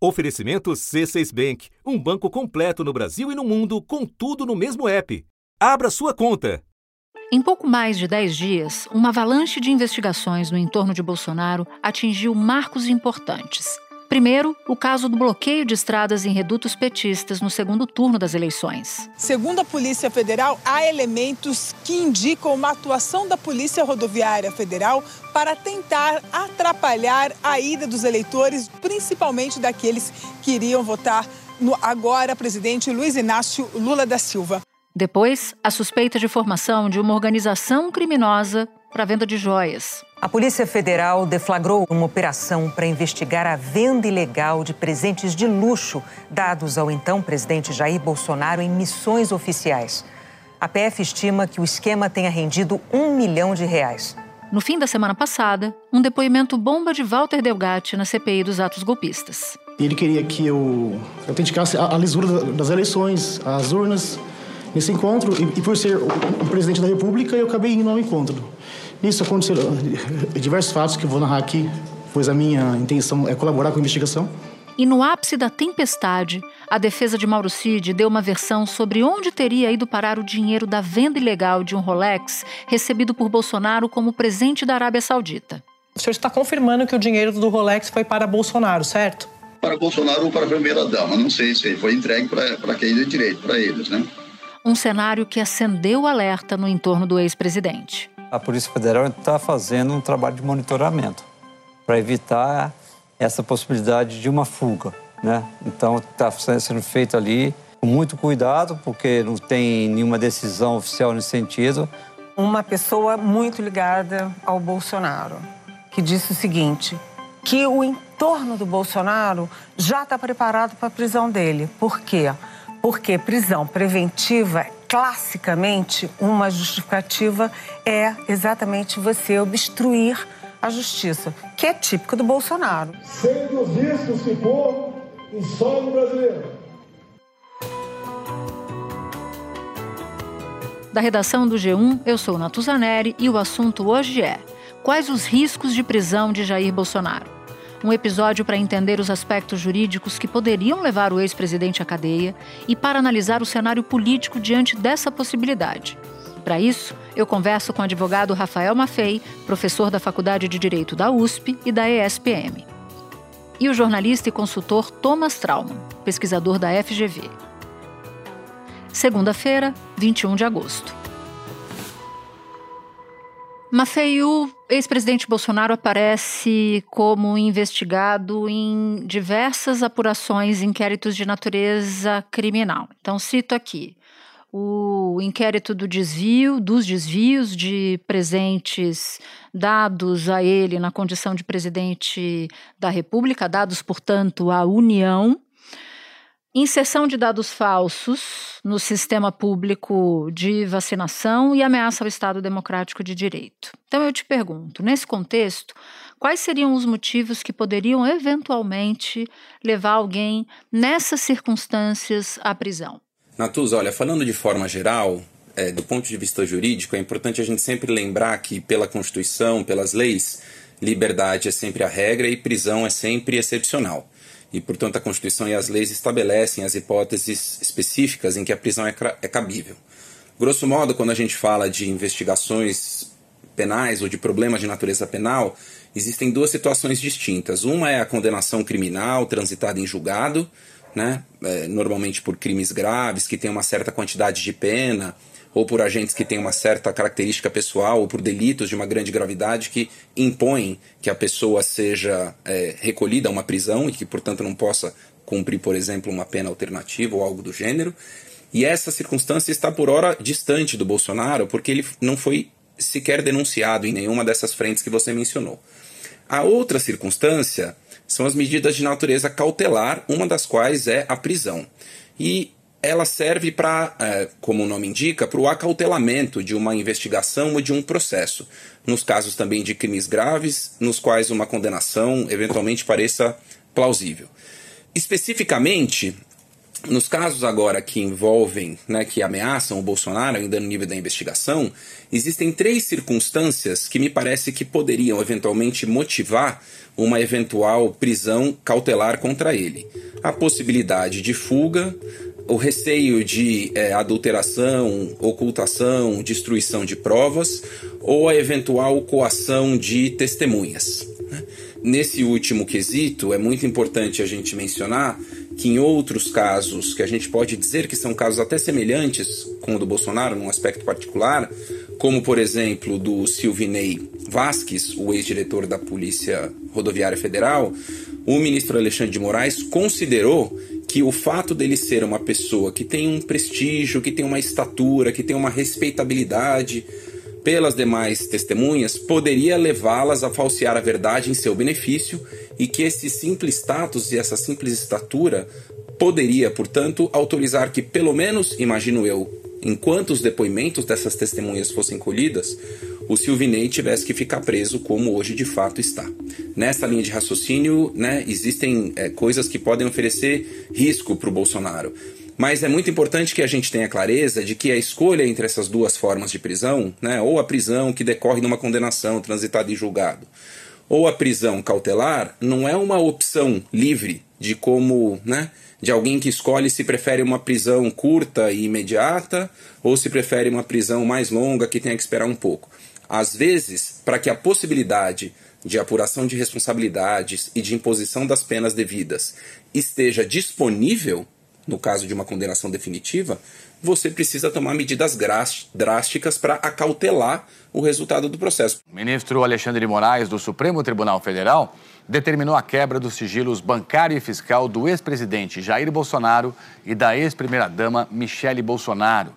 Oferecimento C6 Bank, um banco completo no Brasil e no mundo, com tudo no mesmo app. Abra sua conta. Em pouco mais de 10 dias, uma avalanche de investigações no entorno de Bolsonaro atingiu marcos importantes. Primeiro, o caso do bloqueio de estradas em redutos petistas no segundo turno das eleições. Segundo a Polícia Federal, há elementos que indicam uma atuação da Polícia Rodoviária Federal para tentar atrapalhar a ida dos eleitores, principalmente daqueles que iriam votar no agora presidente Luiz Inácio Lula da Silva. Depois, a suspeita de formação de uma organização criminosa para venda de joias. A Polícia Federal deflagrou uma operação para investigar a venda ilegal de presentes de luxo dados ao então presidente Jair Bolsonaro em missões oficiais. A PF estima que o esquema tenha rendido um milhão de reais. No fim da semana passada, um depoimento bomba de Walter Delgatti na CPI dos atos golpistas. Ele queria que eu autenticasse a lisura das eleições, as urnas, nesse encontro, e, por ser o presidente da República, eu acabei indo ao encontro. Nisso aconteceram diversos fatos que eu vou narrar aqui, pois a minha intenção é colaborar com a investigação. E no ápice da tempestade, a defesa de Mauro Cid deu uma versão sobre onde teria ido parar o dinheiro da venda ilegal de um Rolex recebido por Bolsonaro como presente da Arábia Saudita. O senhor está confirmando que o dinheiro do Rolex foi para Bolsonaro, certo? Para Bolsonaro ou para a primeira-dama, não sei se foi entregue para quem deu direito, para eles, né? Um cenário que acendeu o alerta no entorno do ex-presidente a Polícia Federal está fazendo um trabalho de monitoramento para evitar essa possibilidade de uma fuga. Né? Então, está sendo feito ali com muito cuidado, porque não tem nenhuma decisão oficial nesse sentido. Uma pessoa muito ligada ao Bolsonaro, que disse o seguinte: que o entorno do Bolsonaro já está preparado para a prisão dele. Por quê? Porque prisão preventiva classicamente, uma justificativa é exatamente você obstruir a justiça, que é típico do Bolsonaro. Sendo visto se for em solo brasileiro. Da redação do G1, eu sou Natuzaneri e o assunto hoje é: quais os riscos de prisão de Jair Bolsonaro? Um episódio para entender os aspectos jurídicos que poderiam levar o ex-presidente à cadeia e para analisar o cenário político diante dessa possibilidade. Para isso, eu converso com o advogado Rafael Maffei, professor da Faculdade de Direito da USP e da ESPM. E o jornalista e consultor Thomas Trauman, pesquisador da FGV. Segunda-feira, 21 de agosto. Maffei, o ex-presidente Bolsonaro aparece como investigado em diversas apurações, inquéritos de natureza criminal. Então, cito aqui o inquérito do desvio, dos desvios de presentes dados a ele na condição de presidente da República, dados, portanto, à União, inserção de dados falsos no sistema público de vacinação e ameaça ao Estado Democrático de Direito. Então eu te pergunto, nesse contexto, quais seriam os motivos que poderiam eventualmente levar alguém nessas circunstâncias à prisão? Natuz, olha, falando de forma geral, é, do ponto de vista jurídico, é importante a gente sempre lembrar que, pela Constituição, pelas leis, liberdade é sempre a regra e prisão é sempre excepcional e, portanto, a Constituição e as leis estabelecem as hipóteses específicas em que a prisão é, é cabível. Grosso modo, quando a gente fala de investigações penais ou de problemas de natureza penal, existem duas situações distintas. Uma é a condenação criminal transitada em julgado, né, é, normalmente por crimes graves, que tem uma certa quantidade de pena, ou por agentes que têm uma certa característica pessoal, ou por delitos de uma grande gravidade que impõem que a pessoa seja é, recolhida a uma prisão e que, portanto, não possa cumprir, por exemplo, uma pena alternativa ou algo do gênero. E essa circunstância está, por hora, distante do Bolsonaro, porque ele não foi sequer denunciado em nenhuma dessas frentes que você mencionou. A outra circunstância são as medidas de natureza cautelar, uma das quais é a prisão. E ela serve para, é, como o nome indica, para o acautelamento de uma investigação ou de um processo, nos casos também de crimes graves, nos quais uma condenação eventualmente pareça plausível. Especificamente, nos casos agora que envolvem, né, que ameaçam o Bolsonaro, ainda no nível da investigação, existem três circunstâncias que me parece que poderiam eventualmente motivar uma eventual prisão cautelar contra ele. A possibilidade de fuga, o receio de é, adulteração, ocultação, destruição de provas ou a eventual coação de testemunhas. Né? Nesse último quesito, é muito importante a gente mencionar que em outros casos, que a gente pode dizer que são casos até semelhantes com o do Bolsonaro, num aspecto particular, como por exemplo do Silvinei Vasques, o ex-diretor da Polícia Rodoviária Federal, o ministro Alexandre de Moraes considerou que o fato dele ser uma pessoa que tem um prestígio, que tem uma estatura, que tem uma respeitabilidade pelas demais testemunhas, poderia levá-las a falsear a verdade em seu benefício e que esse simples status e essa simples estatura poderia, portanto, autorizar que, pelo menos, imagino eu, enquanto os depoimentos dessas testemunhas fossem colhidas, o Silvinei tivesse que ficar preso como hoje de fato está. Nessa linha de raciocínio, né, existem é, coisas que podem oferecer risco para o Bolsonaro. Mas é muito importante que a gente tenha clareza de que a escolha entre essas duas formas de prisão, né, ou a prisão que decorre de uma condenação transitada em julgado, ou a prisão cautelar não é uma opção livre de como, né, de alguém que escolhe se prefere uma prisão curta e imediata ou se prefere uma prisão mais longa que tenha que esperar um pouco. Às vezes, para que a possibilidade de apuração de responsabilidades e de imposição das penas devidas esteja disponível, no caso de uma condenação definitiva, você precisa tomar medidas drásticas para acautelar o resultado do processo. O ministro Alexandre de Moraes, do Supremo Tribunal Federal, determinou a quebra dos sigilos bancário e fiscal do ex-presidente Jair Bolsonaro e da ex-primeira-dama Michele Bolsonaro.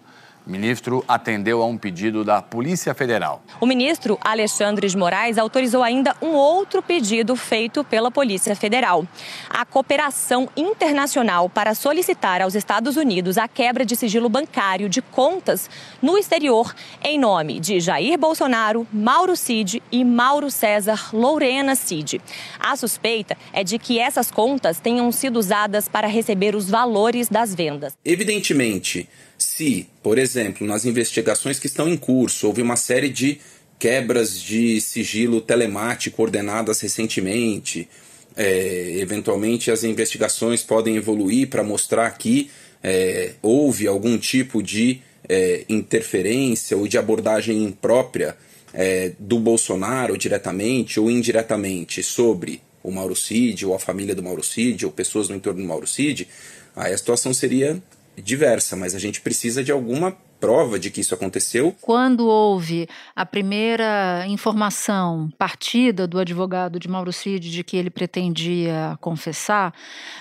O ministro atendeu a um pedido da Polícia Federal. O ministro Alexandre de Moraes autorizou ainda um outro pedido feito pela Polícia Federal. A cooperação internacional para solicitar aos Estados Unidos a quebra de sigilo bancário de contas no exterior em nome de Jair Bolsonaro, Mauro Cid e Mauro César Lorena Cid. A suspeita é de que essas contas tenham sido usadas para receber os valores das vendas. Evidentemente, se, por exemplo, nas investigações que estão em curso, houve uma série de quebras de sigilo telemático ordenadas recentemente, é, eventualmente as investigações podem evoluir para mostrar que é, houve algum tipo de é, interferência ou de abordagem imprópria é, do Bolsonaro diretamente ou indiretamente sobre o Mauro Cid ou a família do Mauro Cid ou pessoas no entorno do Mauro Cid, aí a situação seria diversa, mas a gente precisa de alguma prova de que isso aconteceu. Quando houve a primeira informação partida do advogado de Mauro Cid de que ele pretendia confessar,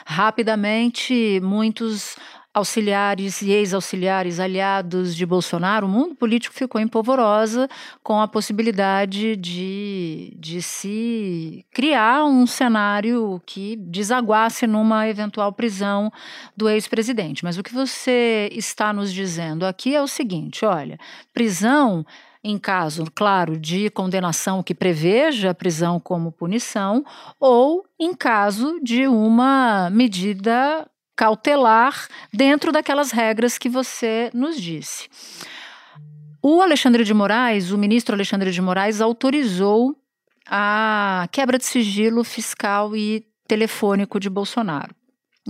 rapidamente muitos auxiliares e ex-auxiliares aliados de Bolsonaro, o mundo político ficou em polvorosa com a possibilidade de, de se criar um cenário que desaguasse numa eventual prisão do ex-presidente. Mas o que você está nos dizendo aqui é o seguinte: olha, prisão em caso, claro, de condenação que preveja a prisão como punição, ou em caso de uma medida cautelar dentro daquelas regras que você nos disse. O Alexandre de Moraes, o ministro Alexandre de Moraes, autorizou a quebra de sigilo fiscal e telefônico de Bolsonaro.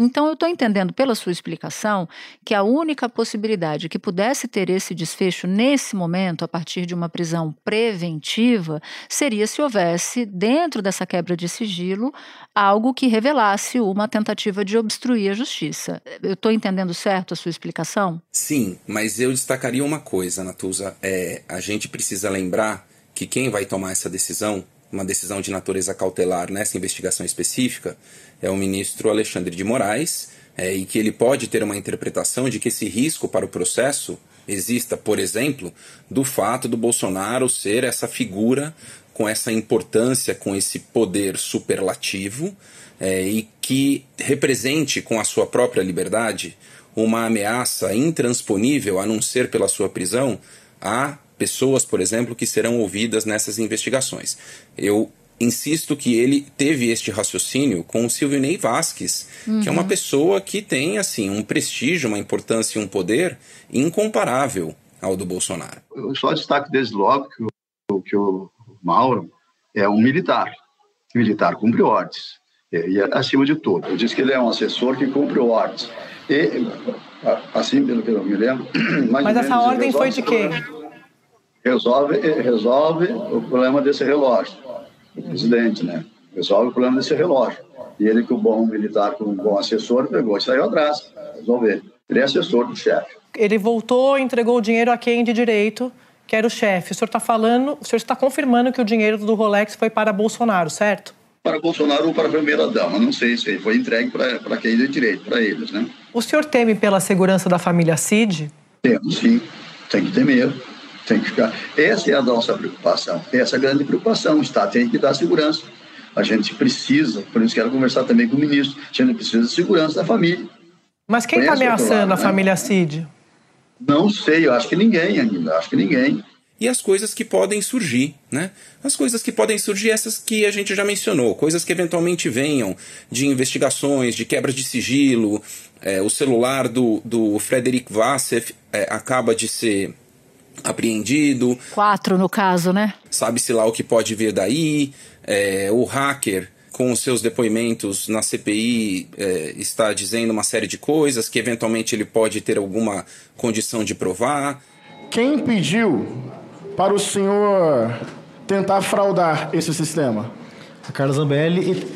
Então, eu estou entendendo pela sua explicação que a única possibilidade que pudesse ter esse desfecho nesse momento, a partir de uma prisão preventiva, seria se houvesse, dentro dessa quebra de sigilo, algo que revelasse uma tentativa de obstruir a justiça. Eu estou entendendo certo a sua explicação? Sim, mas eu destacaria uma coisa, Natuza. É, a gente precisa lembrar que quem vai tomar essa decisão, uma decisão de natureza cautelar nessa investigação específica, é o ministro Alexandre de Moraes, é, e que ele pode ter uma interpretação de que esse risco para o processo exista, por exemplo, do fato do Bolsonaro ser essa figura com essa importância, com esse poder superlativo é, e que represente com a sua própria liberdade uma ameaça intransponível, a não ser pela sua prisão, a pessoas, por exemplo, que serão ouvidas nessas investigações. Eu insisto que ele teve este raciocínio com o Silvio Ney Vasquez, uhum. que é uma uhum. pessoa que tem assim um prestígio, uma importância e um poder incomparável ao do Bolsonaro. Eu só destaque desde logo que o, que o Mauro é um militar. Militar cumpre ordens. E, acima de tudo, eu disse que ele é um assessor que cumpre ordens. E, assim, pelo que eu me lembro. Mas essa ordem foi de quê? Resolve, resolve o problema desse relógio. O presidente, né? Resolve o problema desse relógio. E ele, que o bom militar, com um bom assessor, pegou e saiu atrás. Resolver. Ele é assessor do chefe. Ele voltou entregou o dinheiro a quem de direito, que era o chefe. O senhor está falando, o senhor está confirmando que o dinheiro do Rolex foi para Bolsonaro, certo? para Bolsonaro ou para a primeira-dama. Não sei se foi entregue para quem de direito, para eles, né? O senhor teme pela segurança da família Cid? Temos, sim. Tem que temer. Tem que ficar. Essa é a nossa preocupação. Essa é a grande preocupação. O Estado tem que dar segurança. A gente precisa, por isso quero conversar também com o ministro, a gente precisa de segurança da família. Mas quem está ameaçando lado, a né? família Cid? Não sei, eu acho que ninguém ainda, acho que ninguém e as coisas que podem surgir, né? As coisas que podem surgir, essas que a gente já mencionou, coisas que eventualmente venham de investigações, de quebra de sigilo. É, o celular do, do Frederic Vassef é, acaba de ser apreendido. Quatro no caso, né? Sabe-se lá o que pode vir daí. É, o hacker com os seus depoimentos na CPI, é, está dizendo uma série de coisas que eventualmente ele pode ter alguma condição de provar. Quem pediu para o senhor tentar fraudar esse sistema? A Carla Zambelli,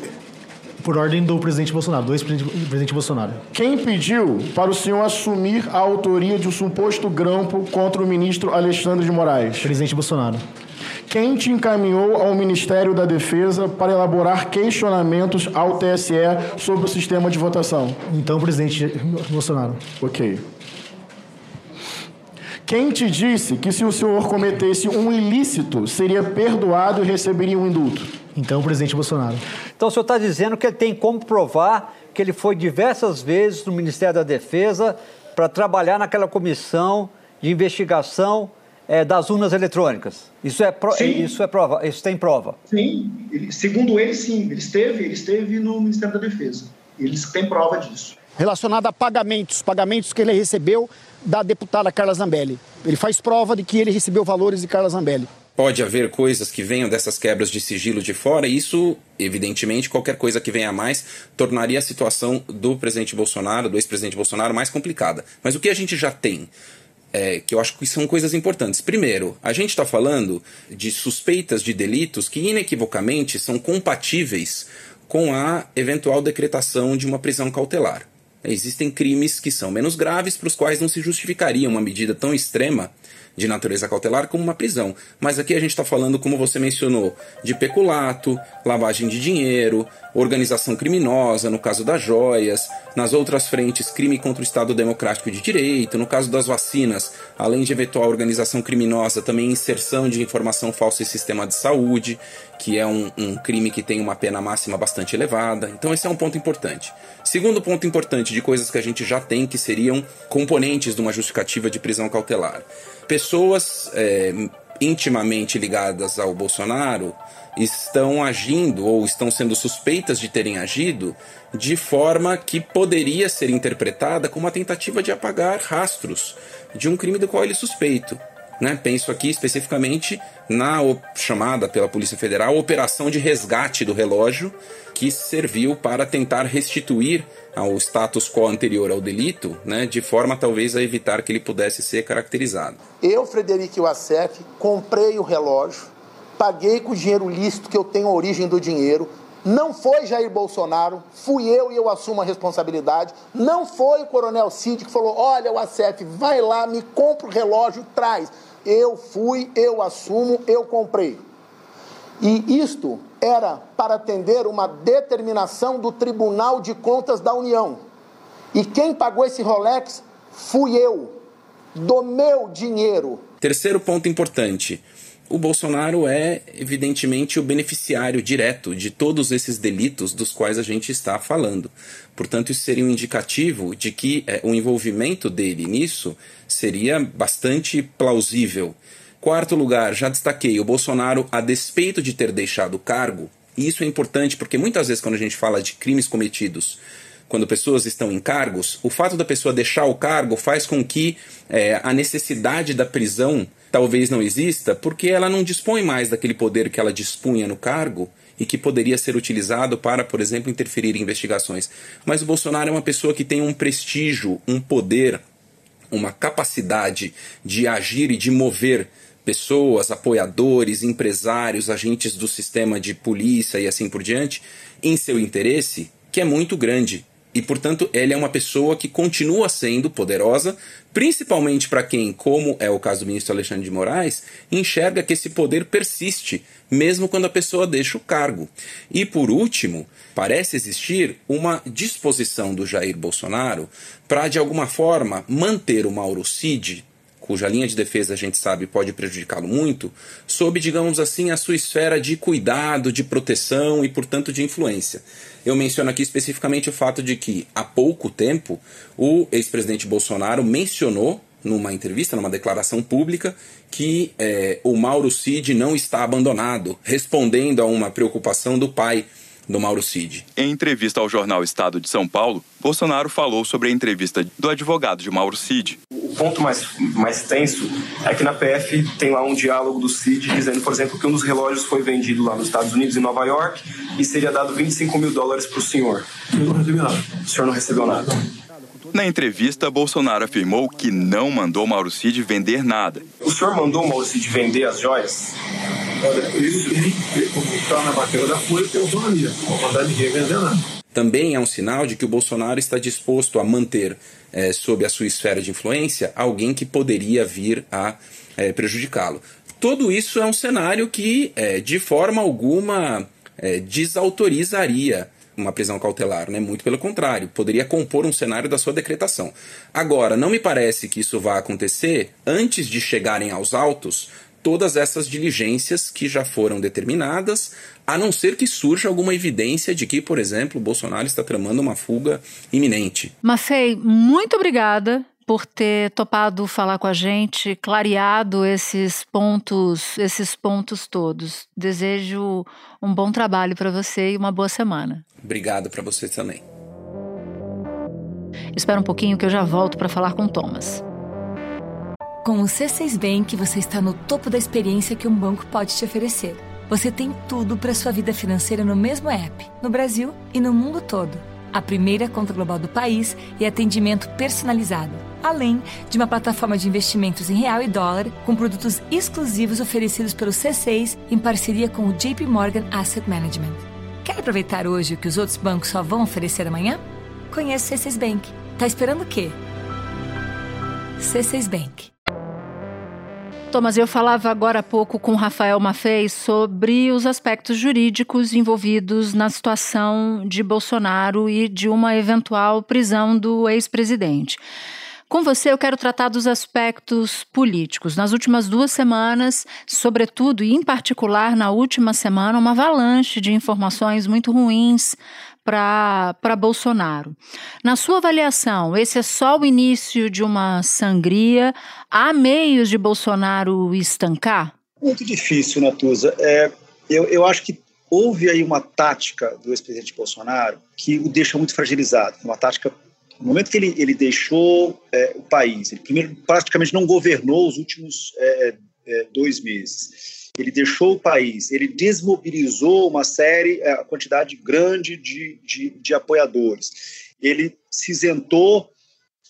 por ordem do presidente Bolsonaro, do ex-presidente Bolsonaro. Quem pediu para o senhor assumir a autoria de um suposto grampo contra o ministro Alexandre de Moraes? Presidente Bolsonaro. Quem te encaminhou ao Ministério da Defesa para elaborar questionamentos ao TSE sobre o sistema de votação? Então, presidente Bolsonaro. Ok. Quem te disse que se o senhor cometesse um ilícito, seria perdoado e receberia um indulto? Então, o presidente Bolsonaro. Então, o senhor está dizendo que ele tem como provar que ele foi diversas vezes no Ministério da Defesa para trabalhar naquela comissão de investigação é, das urnas eletrônicas. Isso é, pro, isso é prova, isso tem prova. Sim, ele, segundo ele, sim. Ele esteve, ele esteve no Ministério da Defesa. Eles têm prova disso. Relacionado a pagamentos, pagamentos que ele recebeu da deputada Carla Zambelli. Ele faz prova de que ele recebeu valores de Carla Zambelli. Pode haver coisas que venham dessas quebras de sigilo de fora, e isso, evidentemente, qualquer coisa que venha a mais tornaria a situação do presidente Bolsonaro, do ex-presidente Bolsonaro, mais complicada. Mas o que a gente já tem? É, que eu acho que são coisas importantes. Primeiro, a gente está falando de suspeitas de delitos que inequivocamente são compatíveis com a eventual decretação de uma prisão cautelar. Existem crimes que são menos graves, para os quais não se justificaria uma medida tão extrema de natureza cautelar como uma prisão. Mas aqui a gente está falando, como você mencionou, de peculato, lavagem de dinheiro, organização criminosa, no caso das joias, nas outras frentes, crime contra o Estado Democrático de Direito, no caso das vacinas, além de eventual organização criminosa, também inserção de informação falsa em sistema de saúde, que é um, um crime que tem uma pena máxima bastante elevada. Então, esse é um ponto importante. Segundo ponto importante de coisas que a gente já tem que seriam componentes de uma justificativa de prisão cautelar pessoas é, intimamente ligadas ao Bolsonaro estão agindo ou estão sendo suspeitas de terem agido de forma que poderia ser interpretada como uma tentativa de apagar rastros de um crime do qual ele é suspeito. Né? Penso aqui especificamente na chamada pela Polícia Federal Operação de Resgate do Relógio, que serviu para tentar restituir ao status quo anterior ao delito, né, de forma talvez a evitar que ele pudesse ser caracterizado. Eu, Frederico Wassef, comprei o relógio, paguei com o dinheiro lícito que eu tenho a origem do dinheiro, não foi Jair Bolsonaro, fui eu e eu assumo a responsabilidade. Não foi o Coronel Cid que falou: olha, o ACF, vai lá, me compra o relógio, traz. Eu fui, eu assumo, eu comprei. E isto era para atender uma determinação do Tribunal de Contas da União. E quem pagou esse Rolex fui eu, do meu dinheiro. Terceiro ponto importante o Bolsonaro é, evidentemente, o beneficiário direto de todos esses delitos dos quais a gente está falando. Portanto, isso seria um indicativo de que é, o envolvimento dele nisso seria bastante plausível. Quarto lugar, já destaquei, o Bolsonaro, a despeito de ter deixado o cargo, e isso é importante porque muitas vezes quando a gente fala de crimes cometidos quando pessoas estão em cargos, o fato da pessoa deixar o cargo faz com que é, a necessidade da prisão talvez não exista, porque ela não dispõe mais daquele poder que ela dispunha no cargo e que poderia ser utilizado para, por exemplo, interferir em investigações. Mas o Bolsonaro é uma pessoa que tem um prestígio, um poder, uma capacidade de agir e de mover pessoas, apoiadores, empresários, agentes do sistema de polícia e assim por diante, em seu interesse, que é muito grande. E, portanto, ele é uma pessoa que continua sendo poderosa, principalmente para quem, como é o caso do ministro Alexandre de Moraes, enxerga que esse poder persiste, mesmo quando a pessoa deixa o cargo. E, por último, parece existir uma disposição do Jair Bolsonaro para, de alguma forma, manter o Mauro Cid cuja linha de defesa a gente sabe pode prejudicá-lo muito, sob, digamos assim, a sua esfera de cuidado, de proteção e, portanto, de influência. Eu menciono aqui especificamente o fato de que, há pouco tempo, o ex-presidente Bolsonaro mencionou numa entrevista, numa declaração pública, que é, o Mauro Cid não está abandonado, respondendo a uma preocupação do pai do Mauro Cid. Em entrevista ao jornal Estado de São Paulo, Bolsonaro falou sobre a entrevista do advogado de Mauro Cid. O ponto mais, mais tenso é que na PF tem lá um diálogo do Cid dizendo, por exemplo, que um dos relógios foi vendido lá nos Estados Unidos, em Nova York, e seria dado 25 mil dólares para o senhor. Eu não recebi nada. O senhor não recebeu nada. Na entrevista, Bolsonaro afirmou que não mandou Mauro Cid vender nada. O senhor mandou o Mauro Cid vender as joias? Olha, isso, está na matéria da Folha, tem autonomia. Não vou mandar ninguém vender nada. Também é um sinal de que o Bolsonaro está disposto a manter é, sob a sua esfera de influência alguém que poderia vir a é, prejudicá-lo. Tudo isso é um cenário que, é, de forma alguma, desautorizaria uma prisão cautelar, né? Muito pelo contrário, poderia compor um cenário da sua decretação. Agora, não me parece que isso vá acontecer antes de chegarem aos autos todas essas diligências que já foram determinadas, a não ser que surja alguma evidência de que, por exemplo, Bolsonaro está tramando uma fuga iminente. Mafei, muito obrigada por ter topado falar com a gente, clareado esses pontos, esses pontos todos. Desejo um bom trabalho para você e uma boa semana. Obrigado para você também. Espera um pouquinho que eu já volto para falar com o Thomas. Com o C6 Bank, você está no topo da experiência que um banco pode te oferecer. Você tem tudo para sua vida financeira no mesmo app, no Brasil e no mundo todo. A primeira conta global do país e atendimento personalizado, além de uma plataforma de investimentos em real e dólar com produtos exclusivos oferecidos pelo C6 em parceria com o JP Morgan Asset Management. Aproveitar hoje o que os outros bancos só vão oferecer amanhã? Conheça o C6 Bank. Tá esperando o quê? C6 Bank. Thomas, eu falava agora há pouco com Rafael Maffei sobre os aspectos jurídicos envolvidos na situação de Bolsonaro e de uma eventual prisão do ex-presidente. Com você, eu quero tratar dos aspectos políticos. Nas últimas duas semanas, sobretudo e em particular na última semana, uma avalanche de informações muito ruins para Bolsonaro. Na sua avaliação, esse é só o início de uma sangria? Há meios de Bolsonaro estancar? Muito difícil, Natuza. É, eu, eu acho que houve aí uma tática do ex-presidente Bolsonaro que o deixa muito fragilizado. Uma tática no momento que ele, ele deixou é, o país, ele primeiro praticamente não governou os últimos é, é, dois meses ele deixou o país, ele desmobilizou uma série, é, a quantidade grande de, de, de apoiadores. Ele se isentou,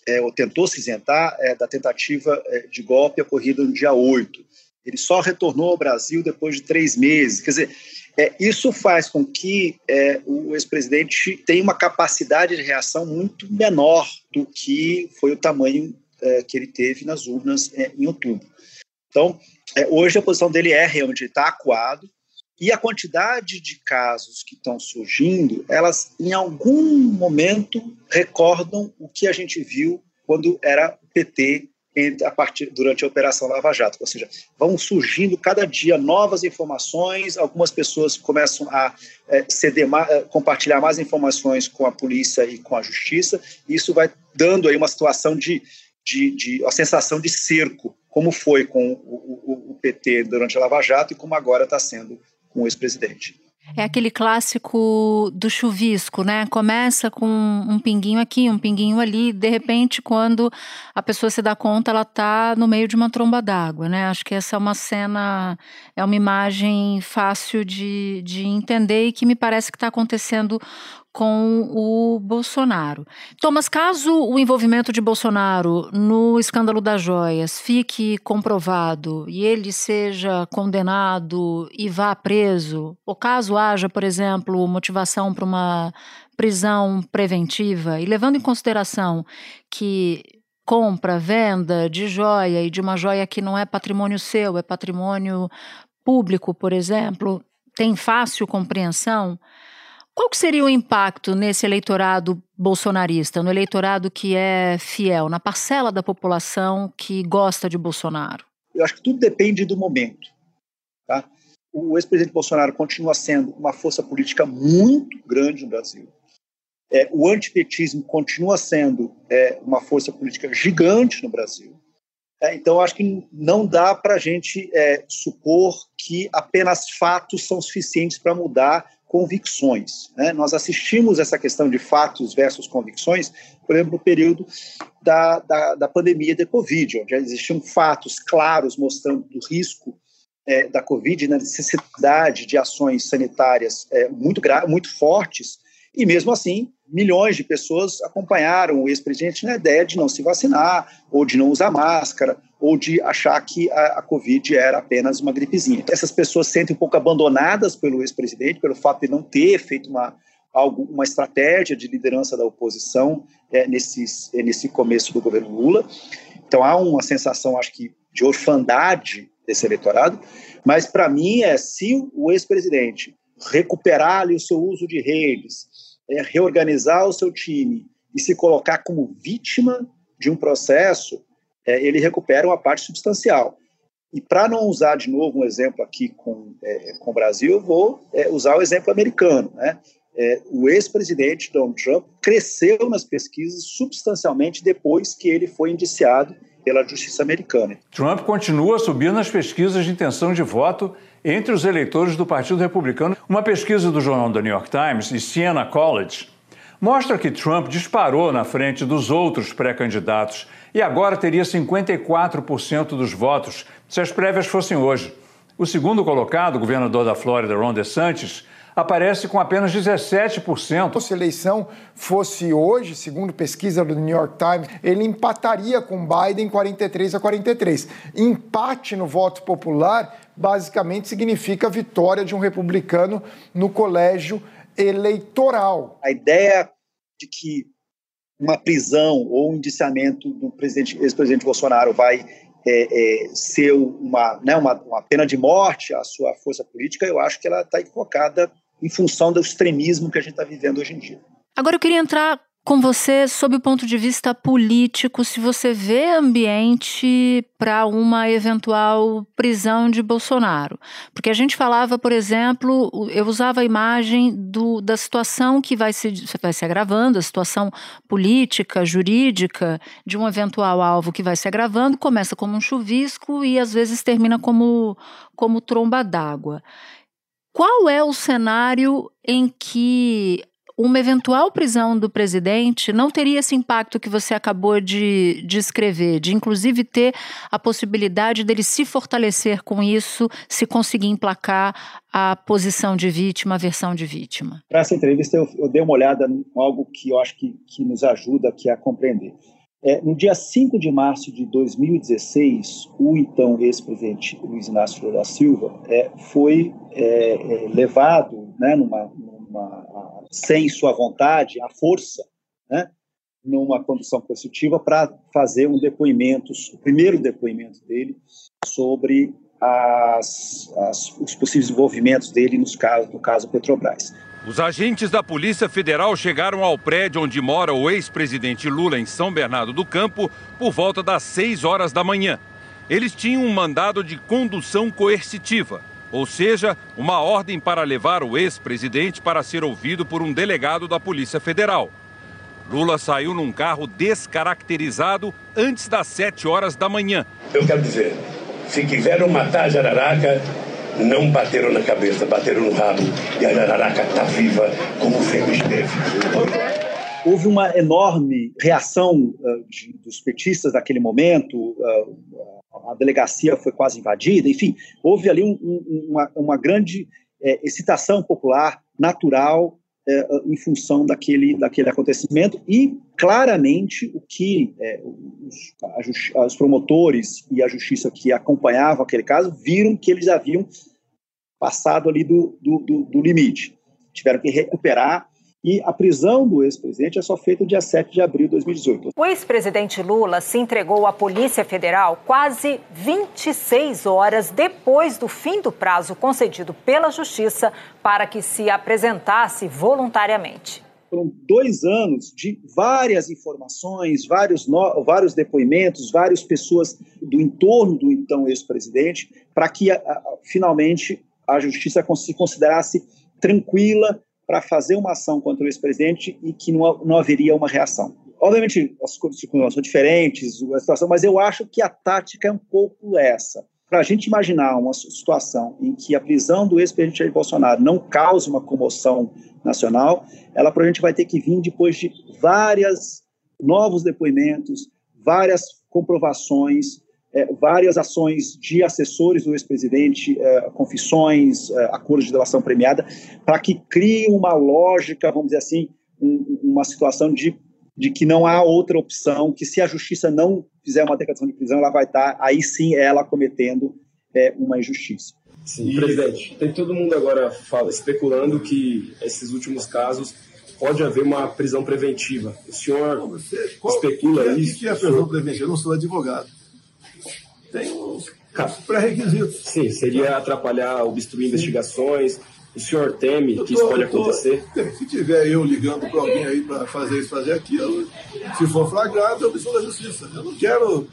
é, ou tentou se isentar, é, da tentativa é, de golpe ocorrida no dia 8. Ele só retornou ao Brasil depois de três meses. Quer dizer, é, isso faz com que é, o ex-presidente tenha uma capacidade de reação muito menor do que foi o tamanho que ele teve nas urnas em outubro. Então, é, hoje a posição dele é realmente estar tá acuado e a quantidade de casos que estão surgindo, elas em algum momento recordam o que a gente viu quando era PT a partir, durante a Operação Lava Jato. Ou seja, vão surgindo cada dia novas informações, algumas pessoas começam a é, ceder, é, compartilhar mais informações com a polícia e com a justiça, e isso vai dando aí uma situação de de, de a sensação de cerco, como foi com o, o, o PT durante a Lava Jato e como agora está sendo com o ex-presidente. É aquele clássico do chuvisco, né? Começa com um pinguinho aqui, um pinguinho ali, de repente, quando a pessoa se dá conta, ela está no meio de uma tromba d'água, né? Acho que essa é uma cena, é uma imagem fácil de, de entender e que me parece que está acontecendo com o Bolsonaro. Thomas, caso o envolvimento de Bolsonaro no escândalo das joias fique comprovado e ele seja condenado e vá preso, ou caso haja, por exemplo, motivação para uma prisão preventiva, e levando em consideração que compra, venda de joia e de uma joia que não é patrimônio seu, é patrimônio público, por exemplo, tem fácil compreensão. Qual que seria o impacto nesse eleitorado bolsonarista, no eleitorado que é fiel, na parcela da população que gosta de Bolsonaro? Eu acho que tudo depende do momento. Tá? O ex-presidente Bolsonaro continua sendo uma força política muito grande no Brasil. É, o antipetismo continua sendo é, uma força política gigante no Brasil. É, então, acho que não dá para a gente é, supor que apenas fatos são suficientes para mudar convicções. Né? Nós assistimos essa questão de fatos versus convicções, por exemplo, no período da, da, da pandemia de Covid, onde existiam fatos claros mostrando o risco é, da Covid, na necessidade de ações sanitárias é, muito, muito fortes, e mesmo assim, milhões de pessoas acompanharam o ex-presidente na ideia de não se vacinar, ou de não usar máscara, ou de achar que a, a Covid era apenas uma gripezinha. Essas pessoas se sentem um pouco abandonadas pelo ex-presidente, pelo fato de não ter feito uma, algo, uma estratégia de liderança da oposição é, nesses, é, nesse começo do governo Lula. Então há uma sensação, acho que, de orfandade desse eleitorado, mas para mim é se o ex-presidente recuperar ali o seu uso de redes, é, reorganizar o seu time e se colocar como vítima de um processo, é, ele recupera uma parte substancial. E para não usar de novo um exemplo aqui com, é, com o Brasil, eu vou é, usar o exemplo americano. Né? É, o ex-presidente Donald Trump cresceu nas pesquisas substancialmente depois que ele foi indiciado pela justiça americana. Trump continua subir nas pesquisas de intenção de voto entre os eleitores do Partido Republicano. Uma pesquisa do jornal The New York Times e Siena College mostra que Trump disparou na frente dos outros pré-candidatos e agora teria 54% dos votos se as prévias fossem hoje. O segundo colocado, governador da Flórida, Ron DeSantis, aparece com apenas 17%. Se a eleição fosse hoje, segundo pesquisa do New York Times, ele empataria com Biden 43 a 43. Empate no voto popular basicamente significa vitória de um republicano no colégio eleitoral. A ideia de que uma prisão ou um indiciamento do ex-presidente Bolsonaro vai é, é, ser uma, né, uma, uma, pena de morte à sua força política, eu acho que ela está equivocada em função do extremismo que a gente está vivendo hoje em dia. Agora eu queria entrar com você sob o ponto de vista político, se você vê ambiente para uma eventual prisão de Bolsonaro. Porque a gente falava, por exemplo, eu usava a imagem do, da situação que vai se, vai se agravando, a situação política, jurídica de um eventual alvo que vai se agravando, começa como um chuvisco e às vezes termina como, como tromba d'água. Qual é o cenário em que uma eventual prisão do presidente não teria esse impacto que você acabou de descrever, de, de inclusive ter a possibilidade dele se fortalecer com isso, se conseguir emplacar a posição de vítima, a versão de vítima? Para essa entrevista, eu, eu, dei uma olhada em algo que eu acho que, que nos ajuda aqui a compreender. É, no dia 5 de março de 2016, o então ex-presidente Luiz Inácio Lula da Silva é, foi é, é levado né, numa, numa, sem sua vontade, à força, né, numa condução coercitiva para fazer um depoimento, o primeiro depoimento dele sobre as, as, os possíveis envolvimentos dele nos casos, no caso Petrobras. Os agentes da Polícia Federal chegaram ao prédio onde mora o ex-presidente Lula, em São Bernardo do Campo, por volta das 6 horas da manhã. Eles tinham um mandado de condução coercitiva ou seja, uma ordem para levar o ex-presidente para ser ouvido por um delegado da Polícia Federal. Lula saiu num carro descaracterizado antes das 7 horas da manhã. Eu quero dizer, se quiseram matar a jararaca, não bateram na cabeça, bateram no rabo. E a jararaca está viva como sempre esteve. Houve uma enorme reação uh, de, dos petistas naquele momento, uh, a delegacia foi quase invadida, enfim, houve ali um, um, uma, uma, grande é, excitação popular natural é, em função daquele, daquele acontecimento e claramente o que é, os, os, promotores e a justiça que acompanhavam aquele caso viram que eles haviam passado ali do, do, do, do limite. Tiveram que recuperar e a prisão do ex-presidente é só feita dia 7 de abril de 2018. O ex-presidente Lula se entregou à Polícia Federal quase 26 horas depois do fim do prazo concedido pela Justiça para que se apresentasse voluntariamente. Foram dois anos de várias informações, vários, no, vários depoimentos, várias pessoas do entorno do então ex-presidente, para que a, a, finalmente a justiça se considerasse tranquila para fazer uma ação contra o ex-presidente e que não, não haveria uma reação. Obviamente, as circunstâncias são diferentes, a situação, mas eu acho que a tática é um pouco essa. Para a gente imaginar uma situação em que a prisão do ex-presidente Jair Bolsonaro não cause uma comoção nacional, ela provavelmente vai ter que vir depois de várias novos depoimentos, várias comprovações, é, várias ações de assessores do ex-presidente, é, confissões, é, acordos de delação premiada, para que crie uma lógica, vamos dizer assim, um, uma situação de, de que não há outra opção, que se a justiça não fizer uma declaração de prisão, ela vai estar, aí sim, ela cometendo é, uma injustiça. Sim, presidente, tem todo mundo agora fala, especulando que esses últimos casos pode haver uma prisão preventiva. O senhor você, qual, especula que, isso? O que é prisão preventiva? Eu não sou advogado tem uns pré-requisitos. Sim, seria atrapalhar, obstruir investigações. O senhor teme que isso pode acontecer? Se tiver eu ligando para alguém aí para fazer isso, fazer aquilo, se for flagrado, eu preciso da justiça. Eu não quero.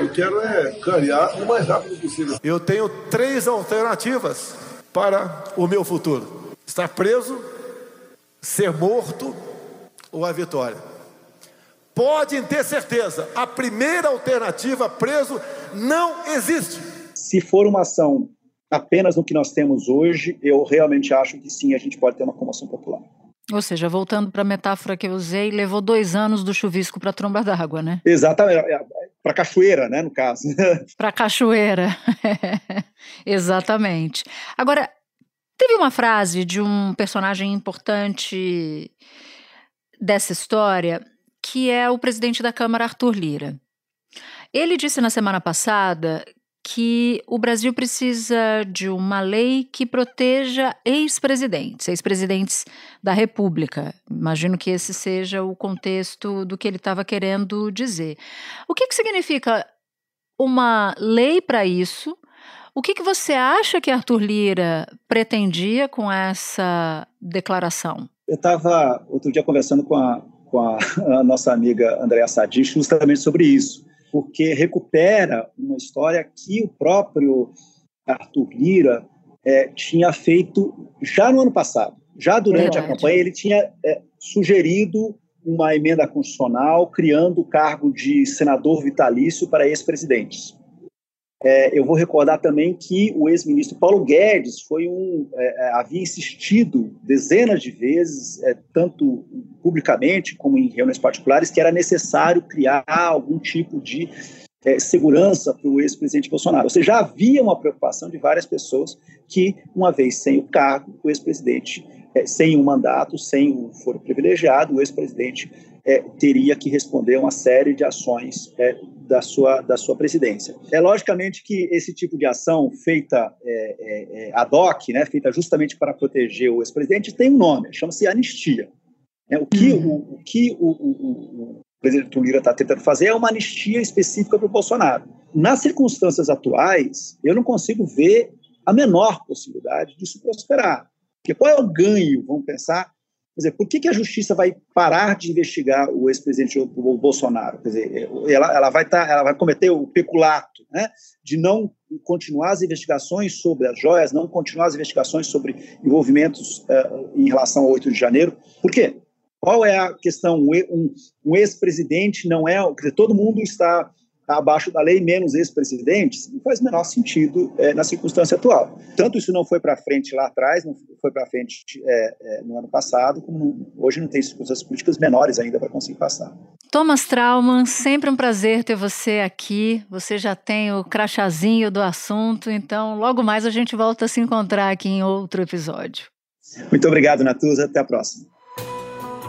Eu quero é carear o mais rápido possível. Eu tenho três alternativas para o meu futuro: estar preso, ser morto ou a vitória. Podem ter certeza, a primeira alternativa, preso, não existe. Se for uma ação apenas no que nós temos hoje, eu realmente acho que sim, a gente pode ter uma comoção popular. Ou seja, voltando para a metáfora que eu usei, levou dois anos do chuvisco para a tromba d'água, né? Exatamente, é, para cachoeira, né, no caso. para cachoeira, exatamente. Agora, teve uma frase de um personagem importante dessa história que é o presidente da Câmara, Arthur Lira. Ele disse na semana passada que o Brasil precisa de uma lei que proteja ex-presidentes, ex-presidentes da República. Imagino que esse seja o contexto do que ele estava querendo dizer. O que, que significa uma lei para isso? O que, que você acha que Arthur Lira pretendia com essa declaração? Eu estava outro dia conversando com a com a, a nossa amiga Andréa Sadi justamente sobre isso, porque recupera uma história que o próprio Arthur Lira é, tinha feito já no ano passado. Já durante Verdade. a campanha, ele tinha é, sugerido uma emenda constitucional criando o cargo de senador vitalício para ex-presidentes. É, eu vou recordar também que o ex-ministro Paulo Guedes foi um é, é, havia insistido dezenas de vezes, é, tanto publicamente como em reuniões particulares, que era necessário criar algum tipo de é, segurança para o ex-presidente Bolsonaro. Ou seja, já havia uma preocupação de várias pessoas que, uma vez sem o cargo, o ex-presidente, é, sem um mandato, sem o foro privilegiado, o ex-presidente teria que responder uma série de ações da sua, da sua presidência. É logicamente que esse tipo de ação feita é, é, é ad hoc, né, feita justamente para proteger o ex-presidente, tem um nome, chama-se anistia. É, o que, uhum. o, o, que o, o, o presidente Lira está tentando fazer é uma anistia específica para o Bolsonaro. Nas circunstâncias atuais, eu não consigo ver a menor possibilidade disso prosperar. Porque qual é o ganho, vamos pensar, Quer dizer, por que, que a justiça vai parar de investigar o ex-presidente Bolsonaro? Quer dizer, ela, ela, vai tá, ela vai cometer o peculato né, de não continuar as investigações sobre as joias, não continuar as investigações sobre envolvimentos uh, em relação ao 8 de janeiro. Por quê? Qual é a questão? Um, um ex-presidente não é. Quer dizer, todo mundo está abaixo da lei, menos ex-presidentes, não faz o menor sentido é, na circunstância atual. Tanto isso não foi para frente lá atrás, não foi para frente é, é, no ano passado, como hoje não tem circunstâncias políticas menores ainda para conseguir passar. Thomas Trauman, sempre um prazer ter você aqui. Você já tem o crachazinho do assunto, então logo mais a gente volta a se encontrar aqui em outro episódio. Muito obrigado, Natuza. Até a próxima.